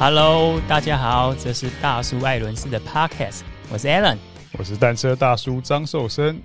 Hello，大家好，这是大叔艾伦斯的 Podcast，我是 Alan，我是单车大叔张寿生。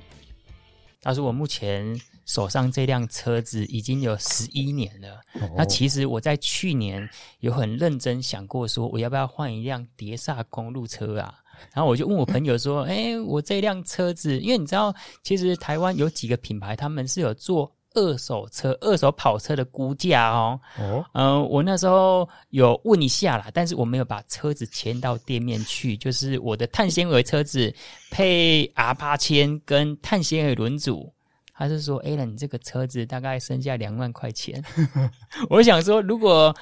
大叔，我目前手上这辆车子已经有十一年了。Oh. 那其实我在去年有很认真想过，说我要不要换一辆碟刹公路车啊？然后我就问我朋友说：“哎、欸，我这辆车子，因为你知道，其实台湾有几个品牌，他们是有做。”二手车、二手跑车的估价哦，哦，嗯、呃，我那时候有问一下啦，但是我没有把车子牵到店面去，就是我的碳纤维车子配 R 八千跟碳纤维轮组，他是说，哎，那你这个车子大概剩下两万块钱，我想说，如果。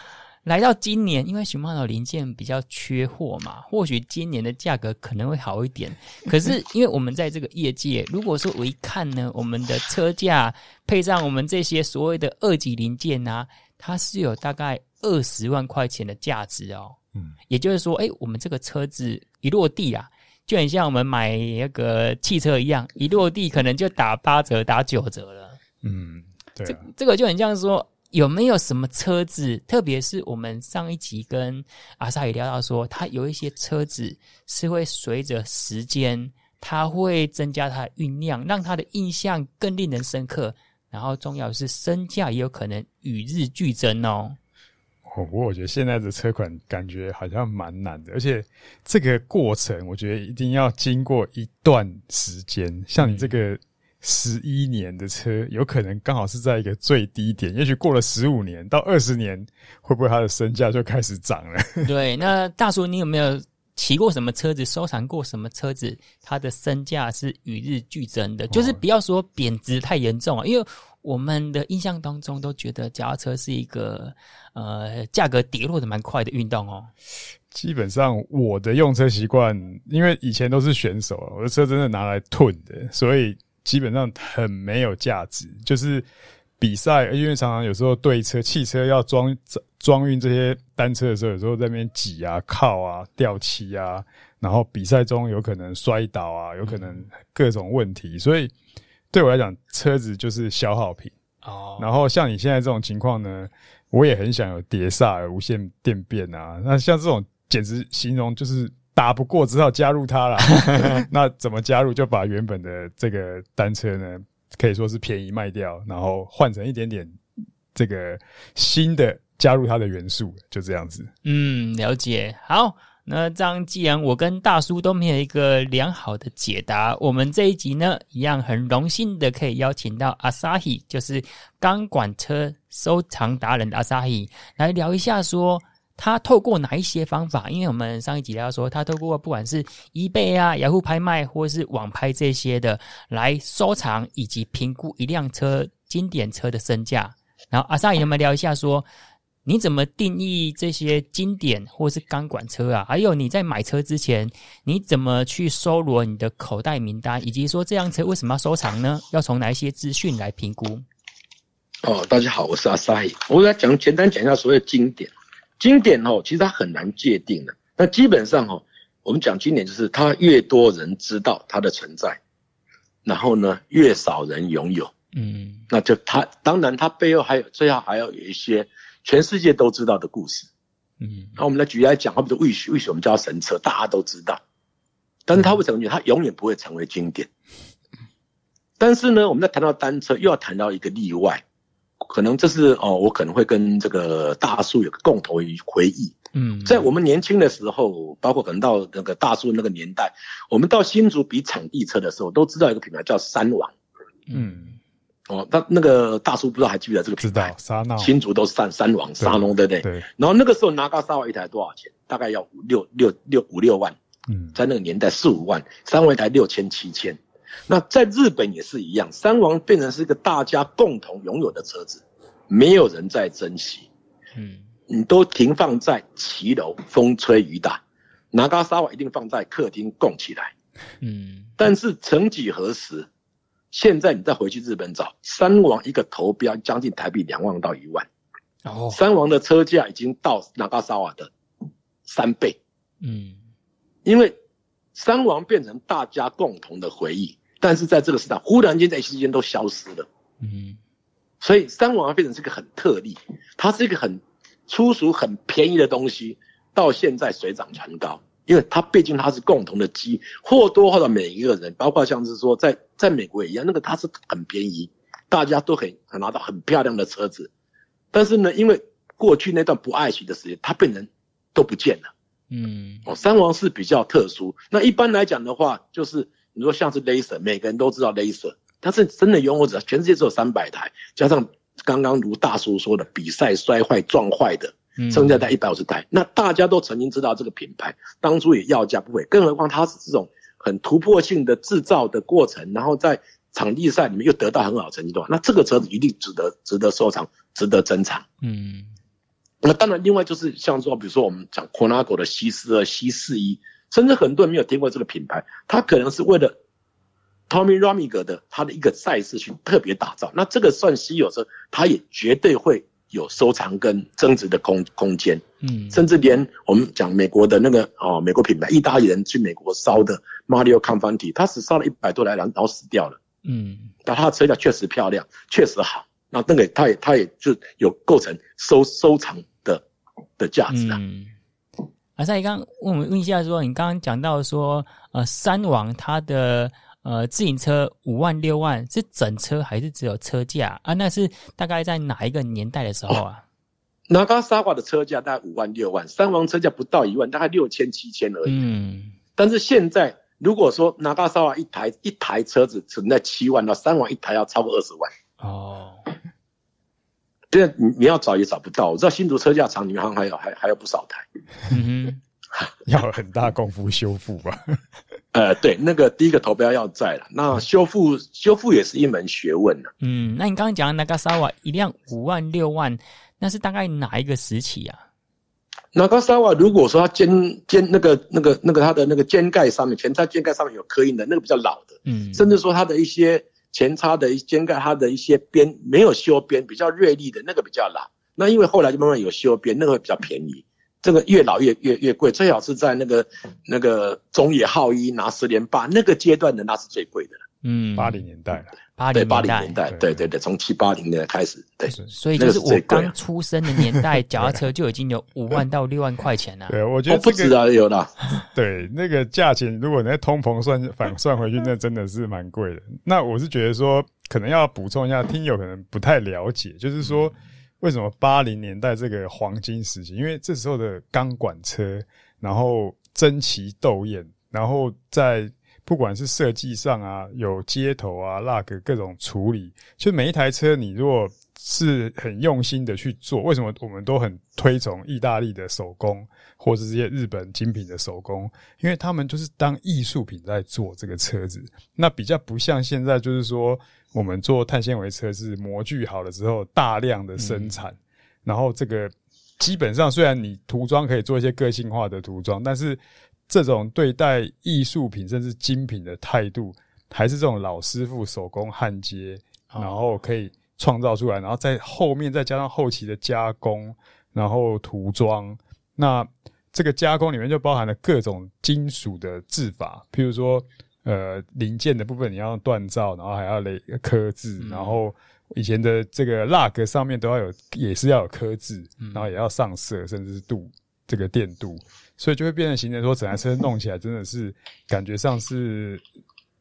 来到今年，因为 Shimano 零件比较缺货嘛，或许今年的价格可能会好一点。可是，因为我们在这个业界，如果说我一看呢，我们的车价配上我们这些所谓的二级零件啊，它是有大概二十万块钱的价值哦。嗯，也就是说，哎，我们这个车子一落地啊，就很像我们买那个汽车一样，一落地可能就打八折、打九折了。嗯，对啊，这这个就很像说。有没有什么车子，特别是我们上一集跟阿萨也聊到说，它有一些车子是会随着时间，它会增加它的运量，让它的印象更令人深刻。然后重要的是身价也有可能与日俱增哦。哦，不过我觉得现在的车款感觉好像蛮难的，而且这个过程我觉得一定要经过一段时间，像你这个。嗯十一年的车，有可能刚好是在一个最低点。也许过了十五年到二十年，会不会它的身价就开始涨了？对，那大叔，你有没有骑过什么车子，收藏过什么车子？它的身价是与日俱增的，就是不要说贬值太严重啊。因为我们的印象当中都觉得脚踏车是一个呃价格跌落的蛮快的运动哦。基本上我的用车习惯，因为以前都是选手，我的车真的拿来囤的，所以。基本上很没有价值，就是比赛，因为常常有时候对车、汽车要装装运这些单车的时候，有时候在那边挤啊、靠啊、掉漆啊，然后比赛中有可能摔倒啊，有可能各种问题，所以对我来讲，车子就是消耗品。哦。然后像你现在这种情况呢，我也很想有碟刹、无线电变啊，那像这种简直形容就是。打不过，只好加入他了。那怎么加入？就把原本的这个单车呢，可以说是便宜卖掉，然后换成一点点这个新的加入它的元素，就这样子。嗯，了解。好，那这样既然我跟大叔都没有一个良好的解答，我们这一集呢，一样很荣幸的可以邀请到阿 Sahi，就是钢管车收藏达人的 Asahi 来聊一下说。他透过哪一些方法？因为我们上一集聊说，他透过不管是 eBay 啊、雅虎拍卖或是网拍这些的来收藏以及评估一辆车经典车的身价。然后阿萨，有没有聊一下说，你怎么定义这些经典或是钢管车啊？还有你在买车之前，你怎么去搜罗你的口袋名单，以及说这辆车为什么要收藏呢？要从哪一些资讯来评估？哦，大家好，我是阿萨，我来讲简单讲一下所谓经典。经典哦，其实它很难界定的。那基本上哦，我们讲经典就是它越多人知道它的存在，然后呢，越少人拥有。嗯，那就它当然它背后还有最后还要有一些全世界都知道的故事。嗯，那我们来举例来讲，好比说 Wish，Wish 我们叫神车，大家都知道，但是它会成为它永远不会成为经典。但是呢，我们在谈到单车，又要谈到一个例外。可能这是哦，我可能会跟这个大叔有个共同回忆。嗯，在我们年轻的时候，包括可能到那个大叔那个年代，我们到新竹比场地车的时候，都知道一个品牌叫三王。嗯，哦，那那个大叔不知道还记不记得这个品牌？知道，新竹都是三三王沙龙，对不对？对。然后那个时候拿嘎沙王一台多少钱？大概要五六六六五六万。嗯，在那个年代四五万，三王一台六千七千。那在日本也是一样，三王变成是一个大家共同拥有的车子，没有人在珍惜，嗯，你都停放在骑楼，风吹雨打，拿嘎沙瓦一定放在客厅供起来，嗯，但是曾几何时，现在你再回去日本找三王一个投标将近台币两万到一万，哦，三王的车价已经到拿嘎沙瓦的三倍，嗯，因为三王变成大家共同的回忆。但是在这个市场，忽然间在一瞬间都消失了。嗯，所以三王变成是个很特例，它是一个很粗俗、很便宜的东西，到现在水涨船高，因为它毕竟它是共同的基，或多或少每一个人，包括像是说在在美国也一样，那个它是很便宜，大家都很很拿到很漂亮的车子，但是呢，因为过去那段不爱惜的时间，它变成都不见了。嗯，哦，三王是比较特殊。那一般来讲的话，就是你说像是 Laser，每个人都知道 Laser，但是真的拥有者全世界只有三百台，加上刚刚如大叔说的，比赛摔坏撞坏的，剩下在一百五十台。那大家都曾经知道这个品牌，当初也要价不菲，更何况它是这种很突破性的制造的过程，然后在场地赛里面又得到很好的成绩的话，那这个车子一定值得值得收藏，值得珍藏。嗯。那当然，另外就是像说，比如说我们讲 Colnago 的 C 四二、C 四一，甚至很多人没有听过这个品牌，它可能是为了 Tommy Rominger 的他的一个赛事去特别打造。那这个算稀有车，它也绝对会有收藏跟增值的空空间。嗯，甚至连我们讲美国的那个哦，美国品牌，意大利人去美国烧的 Mario Confanti，他只烧了一百多台，然后死掉了。嗯，但他的车架确实漂亮，确实好。那那个他也他也就有构成收收藏。的价值啊，嗯，阿赛刚问我们问一下说，说你刚刚讲到说，呃，三王它的呃自行车五万六万是整车还是只有车价啊？那是大概在哪一个年代的时候啊？拿嘎沙瓦的车价大概五万六万，三王车价不到一万，大概六千七千而已。嗯，但是现在如果说拿嘎沙瓦一台一台车子存在七万，那三王一台要超过二十万哦。现在你你要找也找不到，我知道新竹车架厂里面好像还有还还有不少台，嗯，要很大功夫修复吧？呃，对，那个第一个投标要在了，那修复修复也是一门学问呢。嗯，那你刚刚讲的那个沙瓦一辆五万六万，那是大概哪一个时期啊？那个沙瓦如果说它肩肩那个那个那个它的那个肩盖上面，前叉肩盖上面有刻印的那个比较老的，嗯，甚至说它的一些。前叉的肩盖，它的一些边没有修边，比较锐利的那个比较老。那因为后来就慢慢有修边，那个会比较便宜。这个越老越越越贵，最好是在那个那个中野浩一拿十连霸那个阶段的，那是最贵的。嗯，八零年代了，八零八零年代，对对对，从七八零年代开始，对。所以就是我刚出生的年代，脚踏车就已经有五万到六万块钱了。对，我觉得不止啊，有啦。对，那个价钱，如果你在通膨算反算回去，那真的是蛮贵的。那我是觉得说，可能要补充一下，听友可能不太了解，就是说。为什么八零年代这个黄金时期？因为这时候的钢管车，然后争奇斗艳，然后在不管是设计上啊，有接头啊、lug 各种处理，就每一台车，你如果是很用心的去做，为什么我们都很推崇意大利的手工，或是这些日本精品的手工？因为他们就是当艺术品在做这个车子，那比较不像现在，就是说。我们做碳纤维车是模具好了之后大量的生产，嗯、然后这个基本上虽然你涂装可以做一些个性化的涂装，但是这种对待艺术品甚至精品的态度，还是这种老师傅手工焊接，然后可以创造出来，然后在后面再加上后期的加工，然后涂装。那这个加工里面就包含了各种金属的制法，譬如说。呃，零件的部分你要锻造，然后还要雷刻字，嗯、然后以前的这个 lug 上面都要有，也是要有刻字，嗯、然后也要上色，甚至是镀这个电镀，所以就会变成形成说整台车弄起来真的是感觉上是，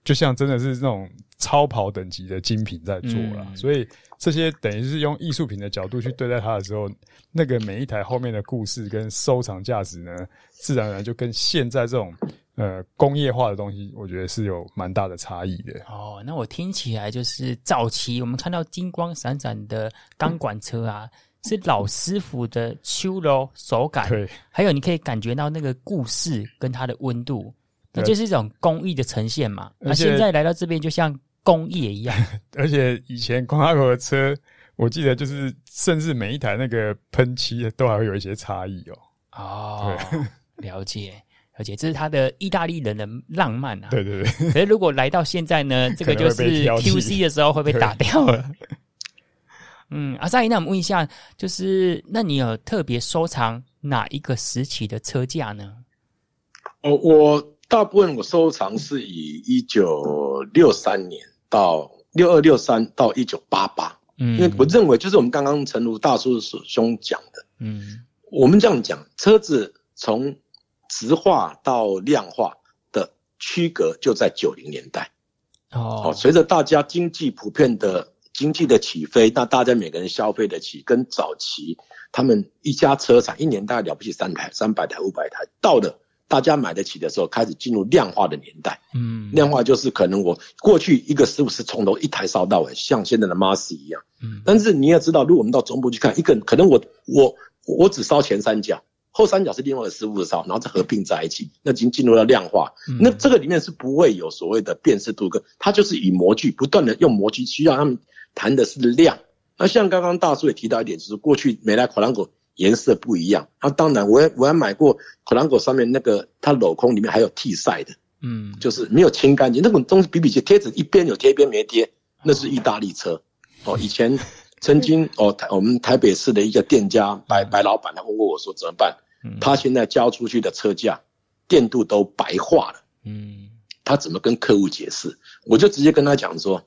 就像真的是那种超跑等级的精品在做了，嗯、所以这些等于是用艺术品的角度去对待它的时候，那个每一台后面的故事跟收藏价值呢，自然而然就跟现在这种。呃，工业化的东西，我觉得是有蛮大的差异的。哦，那我听起来就是早期我们看到金光闪闪的钢管车啊，嗯、是老师傅的秋柔手感，对，还有你可以感觉到那个故事跟它的温度，那就是一种工艺的呈现嘛。那现在来到这边，就像工业一样。而且以前光阿狗的车，我记得就是甚至每一台那个喷漆都还会有一些差异哦。哦，对 了解。而且这是他的意大利人的浪漫啊！对对对。可是如果来到现在呢？这个就是 QC 的时候会被打掉了。嗯，阿赛，那我们问一下，就是那你有特别收藏哪一个时期的车架呢？哦，我大部分我收藏是以一九六三年到六二六三到一九八八。嗯，因为我认为就是我们刚刚陈如大叔兄讲的，嗯，我们这样讲车子。从直化到量化的区隔就在九零年代。哦，随着大家经济普遍的经济的起飞，那大家每个人消费得起，跟早期他们一家车厂一年大概了不起三台、三百台、五百台，到了大家买得起的时候，开始进入量化的年代。嗯，量化就是可能我过去一个师傅是从头一台烧到尾，像现在的 Massey 一样。嗯，但是你也知道，如果我们到中部去看，一个可能我我我只烧前三角。后三角是另外的师傅的烧，然后再合并在一起，那已经进入了量化。嗯、那这个里面是不会有所谓的辨识度，跟它就是以模具不断的用模具需要他们谈的是量。那像刚刚大叔也提到一点，就是过去美莱可兰果颜色不一样。那当然我也我还买过可兰果上面那个它镂空里面还有替晒的，嗯，就是没有清干净那种东西比比皆，贴纸一边有贴一边没贴，那是意大利车哦。以前曾经 哦台我们台北市的一个店家白白老板他问过我说怎么办？他现在交出去的车价，电镀都白化了。嗯，他怎么跟客户解释？我就直接跟他讲说，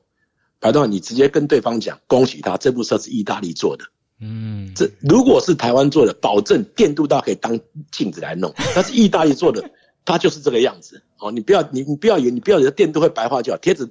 白段，你直接跟对方讲，恭喜他，这部车是意大利做的。嗯，这如果是台湾做的，保证电镀到可以当镜子来弄。但是意大利做的，它就是这个样子。哦，你不要你你不要以为你不要以为电镀会白化就好，贴纸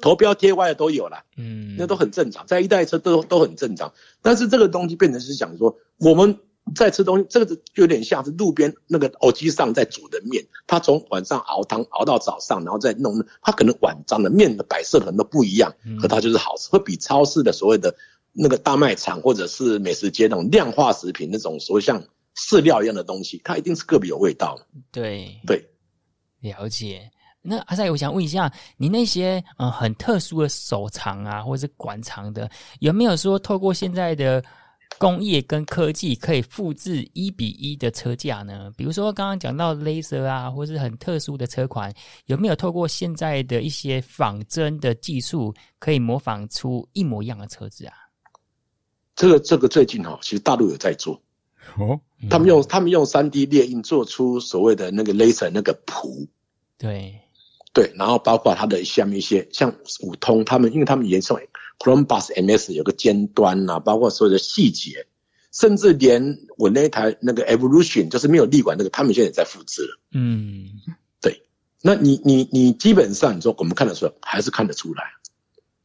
头标贴歪的都有了。嗯，那都很正常，在意大利车都都很正常。但是这个东西变成是讲说我们。在吃东西，这个就有点像是路边那个偶机上在煮的面，他从晚上熬汤熬到早上，然后再弄，他可能晚上的面的摆设可能都不一样，可它就是好吃，会比超市的所谓的那个大卖场或者是美食街那种量化食品那种所谓像饲料一样的东西，它一定是个别有味道。对对，了解。那阿塞，我想问一下，你那些嗯很特殊的手藏啊，或者是馆藏的，有没有说透过现在的？工业跟科技可以复制一比一的车架呢？比如说刚刚讲到 laser 啊，或是很特殊的车款，有没有透过现在的一些仿真的技术，可以模仿出一模一样的车子啊？这个这个最近哈，其实大陆有在做哦，他们用他们用三 D 列印做出所谓的那个 laser 那个谱，对对，然后包括它的下面一些像五通，他们因为他们延伸。Chrome Bus MS 有个尖端呐、啊，包括所有的细节，甚至连我那台那个 Evolution 就是没有立管那个，他们现在也在复制了。嗯，对。那你你你基本上你说我们看得出来，还是看得出来，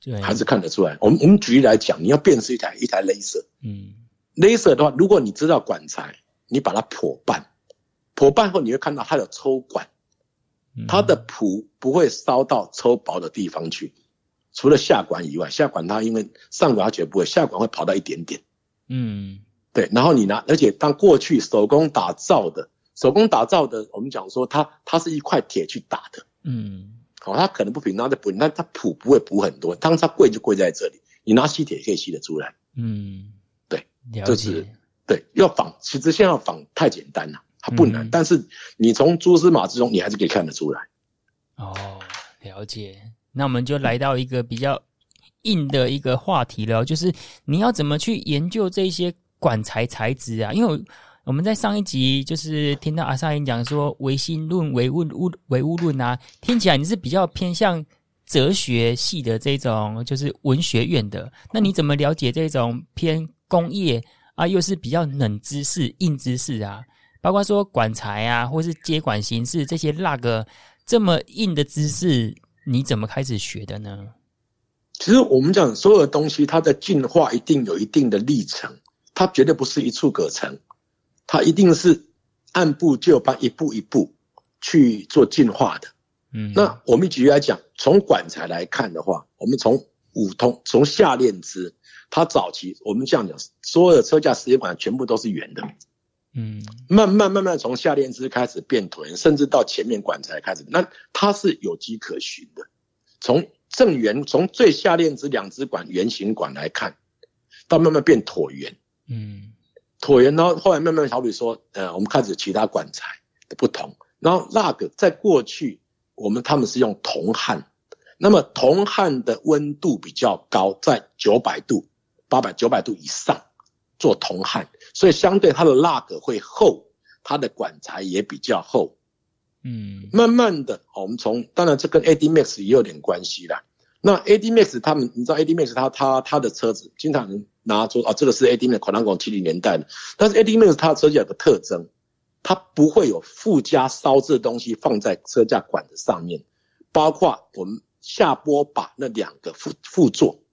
对，还是看得出来。我们我们举例来讲，你要辨识一台一台 Laser，嗯，Laser 的话，如果你知道管材，你把它破半，破半后你会看到它有抽管，它的谱不会烧到抽薄的地方去。除了下管以外，下管它因为上管它绝不会，下管会跑到一点点。嗯，对。然后你拿，而且当过去手工打造的，手工打造的，我们讲说它它是一块铁去打的。嗯，好、哦，它可能不平，然后再补，那它补不会补很多。当它贵就贵在这里，你拿吸铁也可以吸得出来。嗯，对，就是对，要仿，其实现在要仿太简单了，它不难，嗯、但是你从蛛丝马迹中，你还是可以看得出来。哦，了解。那我们就来到一个比较硬的一个话题了，就是你要怎么去研究这些管材材质啊？因为我们在上一集就是听到阿萨因讲说唯心论、唯物物、唯物论啊，听起来你是比较偏向哲学系的这种，就是文学院的。那你怎么了解这种偏工业啊，又是比较冷知识、硬知识啊？包括说管材啊，或是接管形式这些那个这么硬的知识。你怎么开始学的呢？其实我们讲所有的东西，它的进化一定有一定的历程，它绝对不是一蹴可成，它一定是按部就班、一步一步去做进化的。嗯，那我们举例来讲，从管材来看的话，我们从五通，从下链支，它早期我们这样讲，所有的车架时间管全部都是圆的。嗯，慢慢慢慢从下链支开始变椭圆，甚至到前面管材开始，那它是有迹可循的。从正圆，从最下链支两支管圆形管来看，到慢慢变椭圆，嗯，椭圆，然后后来慢慢好比说，呃，我们开始其他管材的不同，然后那个在过去我们他们是用铜焊，那么铜焊的温度比较高，在九百度、八百、九百度以上做铜焊。所以相对它的蜡格会厚，它的管材也比较厚。嗯，慢慢的，我们从当然这跟 AD Max 也有点关系啦。那 AD Max 他们，你知道 AD Max 他他他的车子经常拿出啊，这个是 AD Max 可能讲七零年代的，但是 AD Max 它的车架有个特征，它不会有附加烧制的东西放在车架管子上面，包括我们下拨把那两个副副座，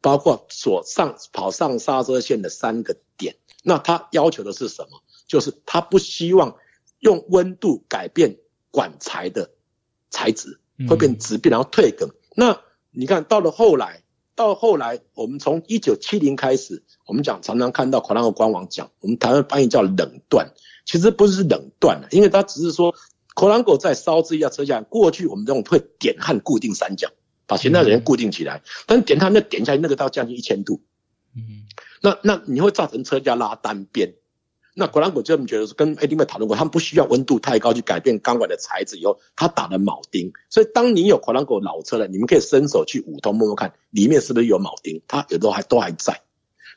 包括所上跑上刹车线的三个点。那他要求的是什么？就是他不希望用温度改变管材的材质，会变直变，然后退梗。那你看到了后来。到后来，我们从一九七零开始，我们讲常常看到 Polanco 官网讲，我们台湾翻译叫冷断，其实不是冷断，因为它只是说 Corango 在烧制一架车架，过去我们这种会点焊固定三角，把前台人固定起来，但点它那点下去那个到将近一千度，嗯，那那你会造成车架拉单边。那果然我就这么觉得，跟 A D 们讨论过，他们不需要温度太高去改变钢管的材质，以后他打了铆钉。所以当你有果然狗老车了，你们可以伸手去五通摸摸看，里面是不是有铆钉，它有都还都还在。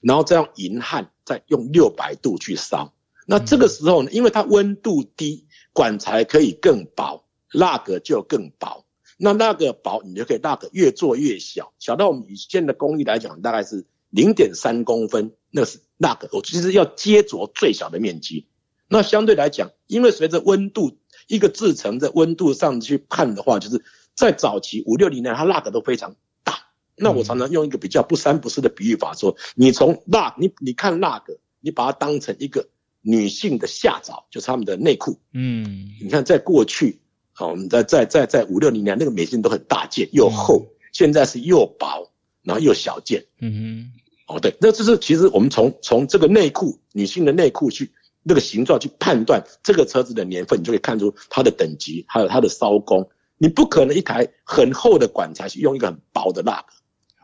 然后再用银焊，再用六百度去烧。那这个时候呢，因为它温度低，管材可以更薄，蜡格就更薄。那那个薄，你就可以那个越做越小，小到我们以现在的工艺来讲，大概是零点三公分，那是。那个，我其实要接着最小的面积。那相对来讲，因为随着温度一个制成的温度上去看的话，就是在早期五六零年，它那个都非常大。那我常常用一个比较不三不四的比喻法说，你从那，你你看那个，你把它当成一个女性的下早，就是他们的内裤。嗯，你看在过去，好，我们在在在在五六零年，那个美金都很大件又厚，现在是又薄，然后又小件。嗯哼。哦，对，那这是其实我们从从这个内裤女性的内裤去那个形状去判断这个车子的年份，你就可以看出它的等级，还有它的烧工。你不可能一台很厚的管材去用一个很薄的蜡。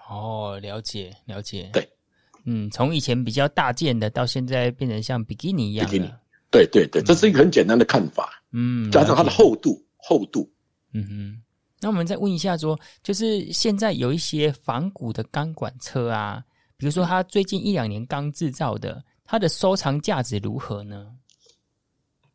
哦，了解了解。对，嗯，从以前比较大件的，到现在变成像比基尼一样。比基尼。对对对，这是一个很简单的看法。嗯，加上它的厚度，厚度。嗯哼。那我们再问一下说，就是现在有一些仿古的钢管车啊。比如说，它最近一两年刚制造的，它的收藏价值如何呢？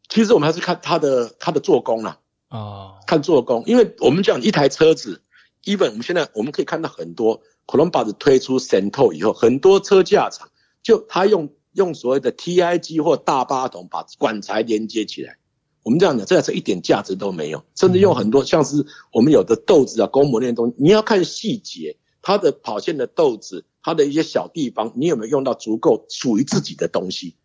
其实我们还是看它的它的做工啦。哦，看做工，因为我们讲一台车子，even 我们现在我们可以看到很多 Columbus 推出 Cento 以后，很多车架厂就他用用所谓的 TIG 或大八筒把管材连接起来。我们这样讲，这台车一点价值都没有，甚至用很多像是我们有的豆子啊、公模那些东西，你要看细节，它的跑线的豆子。它的一些小地方，你有没有用到足够属于自己的东西？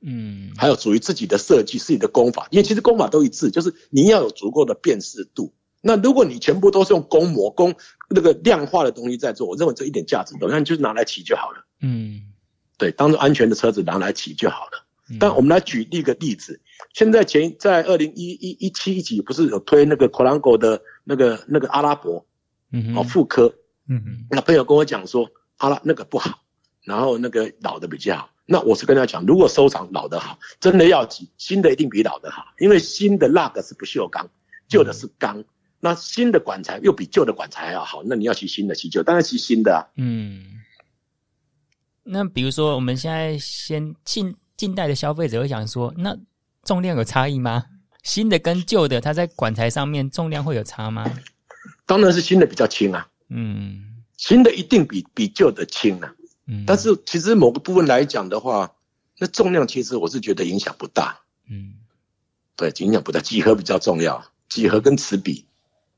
嗯，还有属于自己的设计、自己的功法，因为其实功法都一致，就是你要有足够的辨识度。那如果你全部都是用工模、工那个量化的东西在做，我认为这一点价值都没有，那你就拿来骑就好了。嗯，对，当做安全的车子拿来骑就好了。但我们来举一个例子，现在前在二零一一一七一几不是有推那个 c o l a n g o 的那个那个阿拉伯，嗯，哦，妇科，嗯嗯，那朋友跟我讲说。好了，那个不好，然后那个老的比较好。那我是跟他讲，如果收藏老的好，真的要紧，新的一定比老的好，因为新的那个是不锈钢，旧的是钢。那新的管材又比旧的管材还要好，那你要骑新的，骑旧当然骑新的啊。嗯。那比如说，我们现在先近近代的消费者会想说，那重量有差异吗？新的跟旧的，它在管材上面重量会有差吗？当然是新的比较轻啊。嗯。新的一定比比旧的轻啊，嗯，但是其实某个部分来讲的话，那重量其实我是觉得影响不大，嗯，对，影响不大，几何比较重要，几何跟齿比，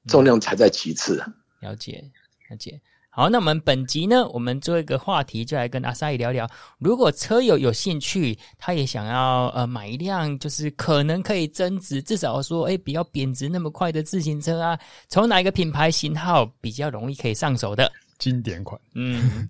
重量才在其次啊。了解，了解。好，那我们本集呢，我们做一个话题，就来跟阿萨伊聊聊，如果车友有兴趣，他也想要呃买一辆，就是可能可以增值，至少说，哎，不要贬值那么快的自行车啊，从哪一个品牌型号比较容易可以上手的？经典款，嗯，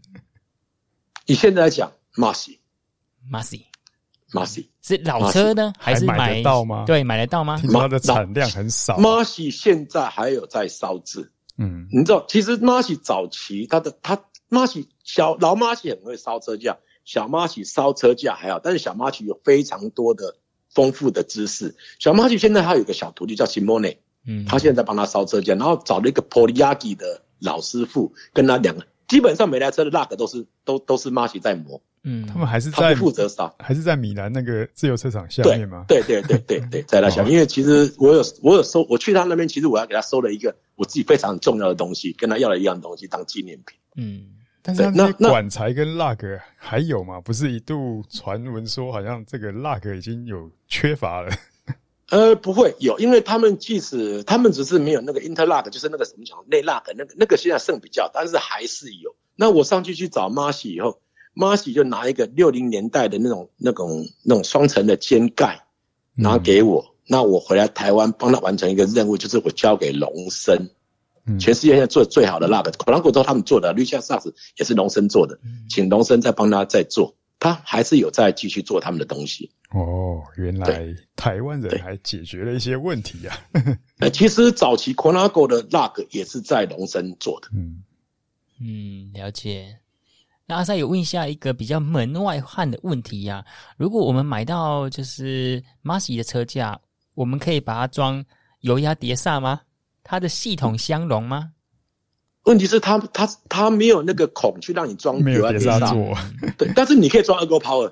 以现在来讲，Massey，Massey，Massey 是老车呢，还是买，买得到吗？对，买得到吗？它的产量很少。Massey 现在还有在烧制，嗯，你知道，其实 Massey 早期他的他 Massey 小老 Massey 很会烧车架，小 Massey 烧车架还好，但是小 Massey 有非常多的丰富的知识。小 Massey 现在还有一个小徒弟叫 Simone，嗯，他现在在帮他烧车架，然后找了一个 Poliaki 的。老师傅跟他两个，基本上每台车的 lug 都是都都是马西在磨，嗯，他们还是在负责烧，还是在米兰那个自由车场下面吗？对 对对对对，在那下面，因为其实我有我有收，我去他那边，其实我要给他收了一个我自己非常重要的东西，跟他要了一样东西当纪念品。嗯，但是那管材跟那个还有吗？不是一度传闻说好像这个那个已经有缺乏了。呃，不会有，因为他们即使他们只是没有那个 interlock，就是那个什么讲内 lock，那个那个现在剩比较，但是还是有。那我上去去找 Marcy 以后，Marcy 就拿一个六零年代的那种那种那种双层的肩盖拿给我，嗯、那我回来台湾帮他完成一个任务，就是我交给龙生，嗯、全世界现在做的最好的 lock，可能果都他们做的，Richard Sachs 也是龙生做的，嗯、请龙生再帮他再做。他还是有在继续做他们的东西哦，原来台湾人还解决了一些问题啊。呃，其实早期 Colnago 的 lock 也是在龙生做的。嗯嗯，了解。那阿塞有问一下一个比较门外汉的问题呀、啊，如果我们买到就是 Marcy 的车架，我们可以把它装油压碟刹吗？它的系统相容吗？问题是它它它没有那个孔去让你装没有碟刹座，对，但是你可以装 Ergo Power，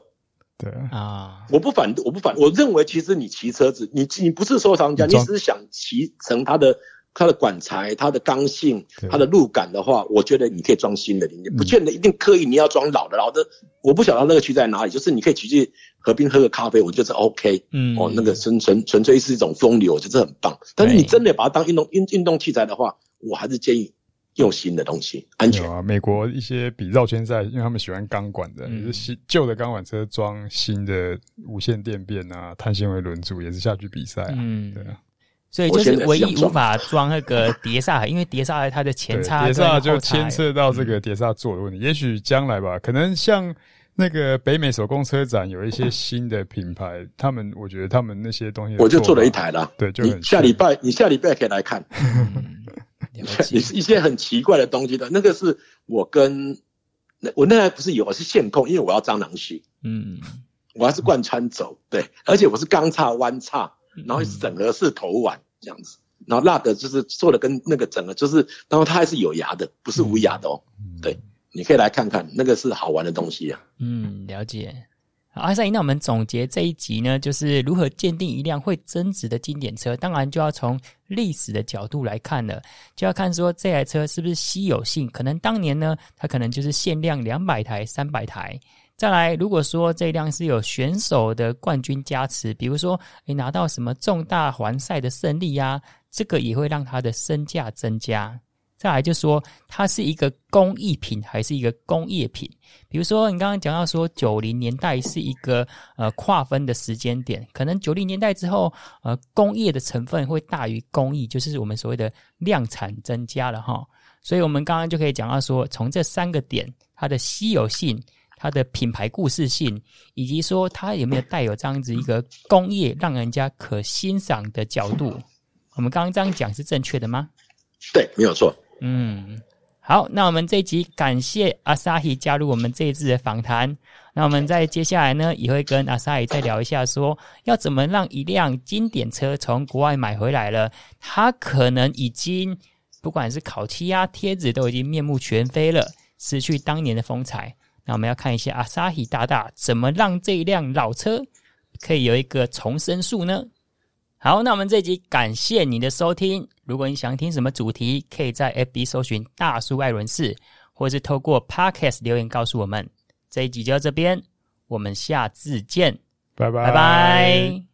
对。啊，我不反我不反，我认为其实你骑车子，你你不是收藏家，你只是想骑成它的它的管材、它的刚性、它的路感的话，我觉得你可以装新的，你不见得一定刻意你要装老的，老的我不晓得乐趣在哪里，就是你可以骑去河边喝个咖啡，我觉得 OK，嗯，哦，那个纯纯纯粹是一种风流，我觉得很棒。但是你真的把它当运动运运动器材的话，我还是建议。用新的东西，安全啊！美国一些比绕圈赛，因为他们喜欢钢管的，是新旧的钢管车装新的无线电变啊，碳纤维轮组也是下去比赛啊。嗯，对啊。所以就是唯一无法装那个碟刹，因为碟刹它的前叉碟刹就牵涉到这个碟刹座的问题。嗯、也许将来吧，可能像那个北美手工车展有一些新的品牌，他们我觉得他们那些东西，我就做了一台了。对，就你下礼拜你下礼拜可以来看。也是 一些很奇怪的东西的，那个是我跟那我那还不是有，是线控，因为我要蟑螂须，嗯，我还是贯穿轴，对，而且我是钢叉弯叉，然后整个是头碗这样子，然后那个就是做的跟那个整个就是，然后它还是有牙的，不是无牙的哦，对，你可以来看看，那个是好玩的东西啊，嗯，了解。好，阿赛，那我们总结这一集呢，就是如何鉴定一辆会增值的经典车。当然就要从历史的角度来看了，就要看说这台车是不是稀有性。可能当年呢，它可能就是限量两百台、三百台。再来，如果说这辆是有选手的冠军加持，比如说你拿到什么重大环赛的胜利呀，这个也会让它的身价增加。再来就说它是一个工艺品还是一个工业品？比如说你刚刚讲到说九零年代是一个呃划分的时间点，可能九零年代之后呃工业的成分会大于工艺，就是我们所谓的量产增加了哈。所以我们刚刚就可以讲到说，从这三个点，它的稀有性、它的品牌故事性，以及说它有没有带有这样子一个工业让人家可欣赏的角度，我们刚刚这样讲是正确的吗？对，没有错。嗯，好，那我们这一集感谢阿 sahi 加入我们这一次的访谈。那我们在接下来呢，也会跟 Asahi 再聊一下说，说要怎么让一辆经典车从国外买回来了，它可能已经不管是烤漆啊、贴纸都已经面目全非了，失去当年的风采。那我们要看一下 Asahi 大大怎么让这一辆老车可以有一个重生术呢？好，那我们这一集感谢你的收听。如果你想听什么主题，可以在 FB 搜寻大叔爱轮士，或是透过 Podcast 留言告诉我们。这一集就到这边，我们下次见，拜拜。拜拜。